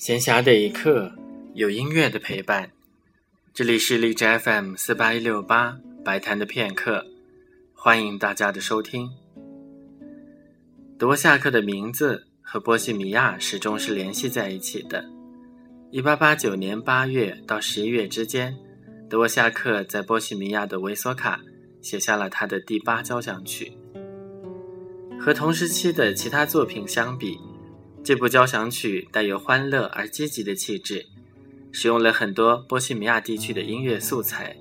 闲暇的一刻，有音乐的陪伴。这里是荔枝 FM 四八一六八白谈的片刻，欢迎大家的收听。德沃夏克的名字和波西米亚始终是联系在一起的。一八八九年八月到十一月之间，德沃夏克在波西米亚的维索卡写下了他的第八交响曲。和同时期的其他作品相比，这部交响曲带有欢乐而积极的气质，使用了很多波西米亚地区的音乐素材。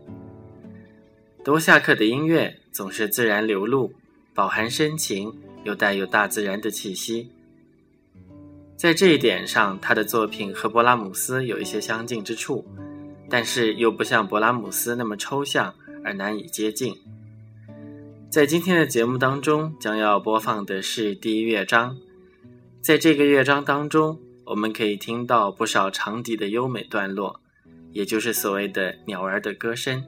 多夏克的音乐总是自然流露，饱含深情，又带有大自然的气息。在这一点上，他的作品和勃拉姆斯有一些相近之处，但是又不像勃拉姆斯那么抽象而难以接近。在今天的节目当中，将要播放的是第一乐章。在这个乐章当中，我们可以听到不少长笛的优美段落，也就是所谓的鸟儿的歌声。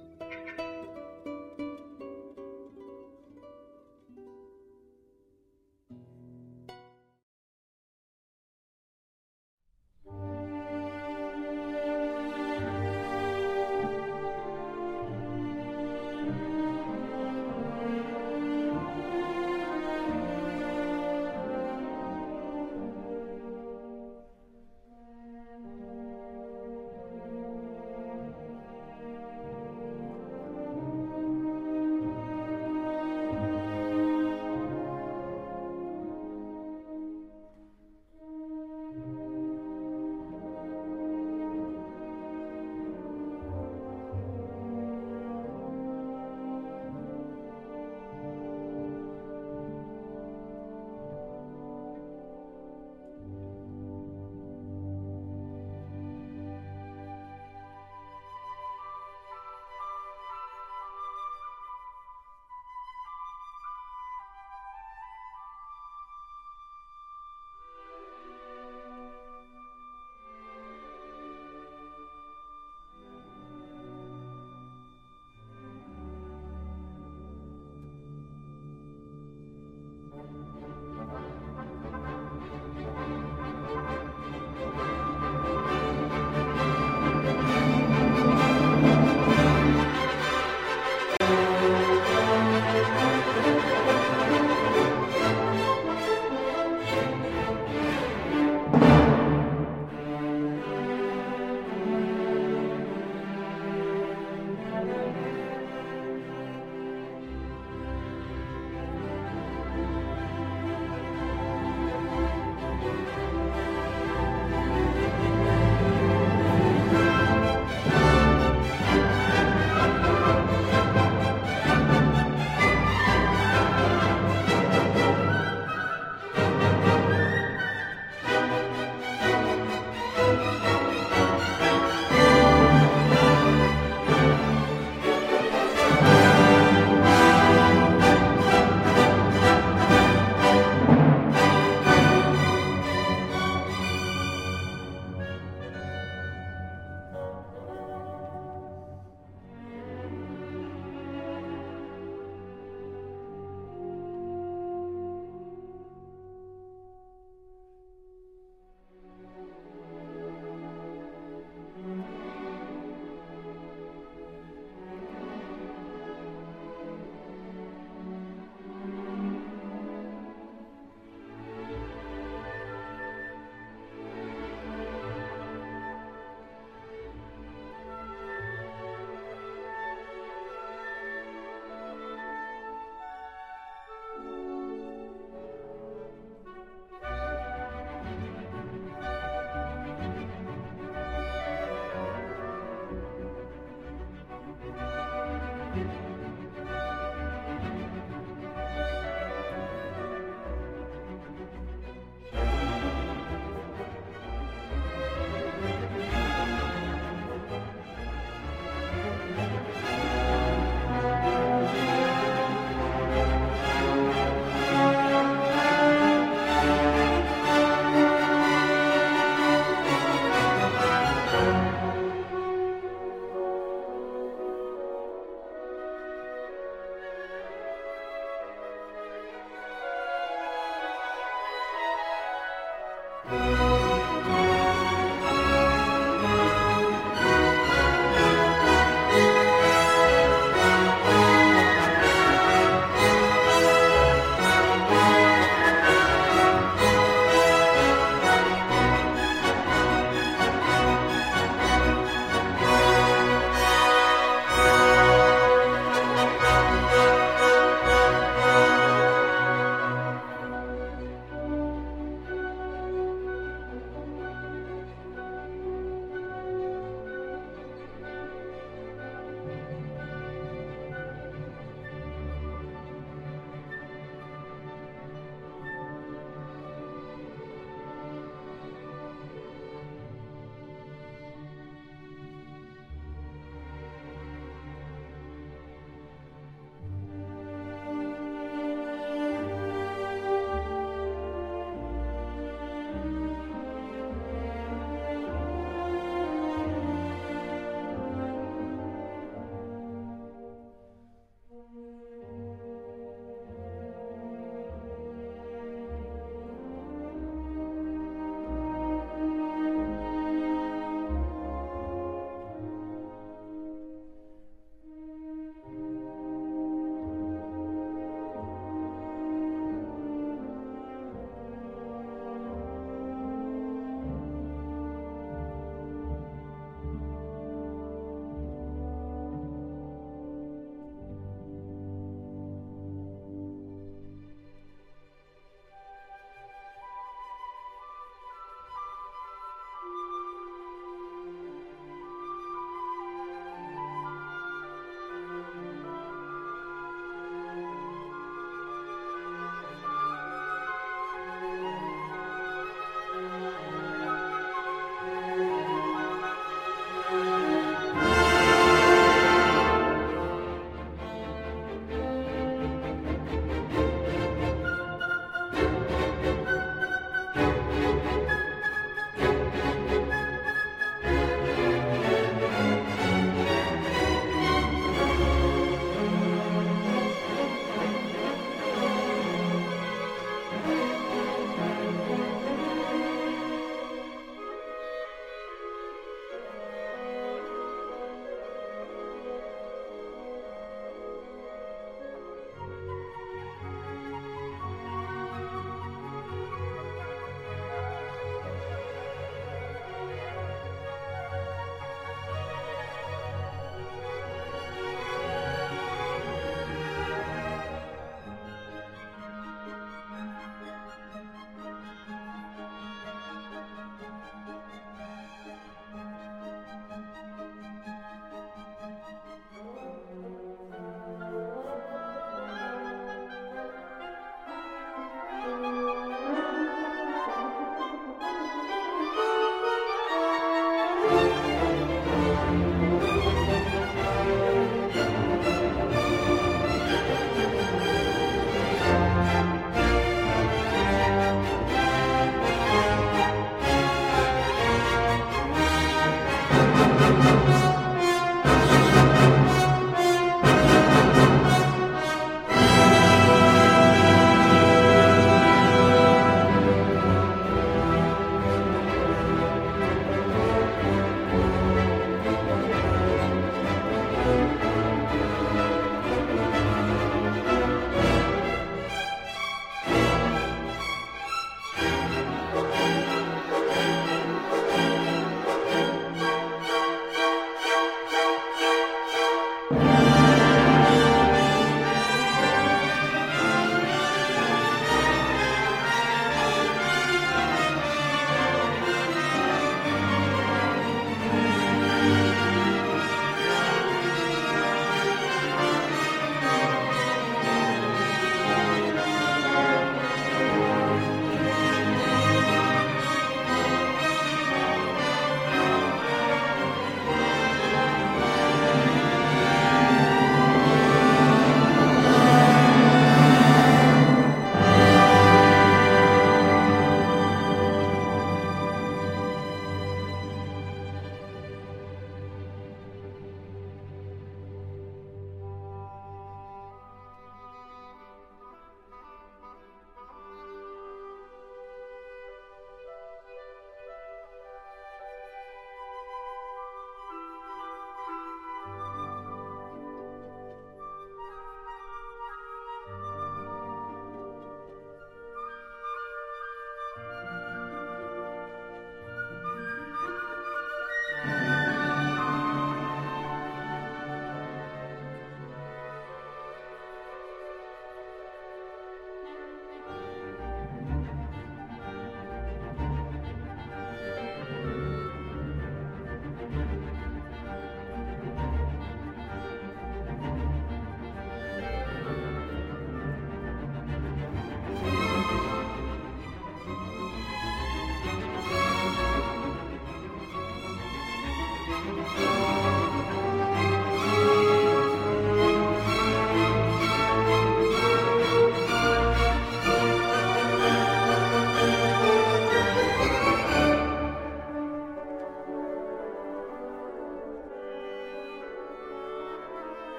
Yeah.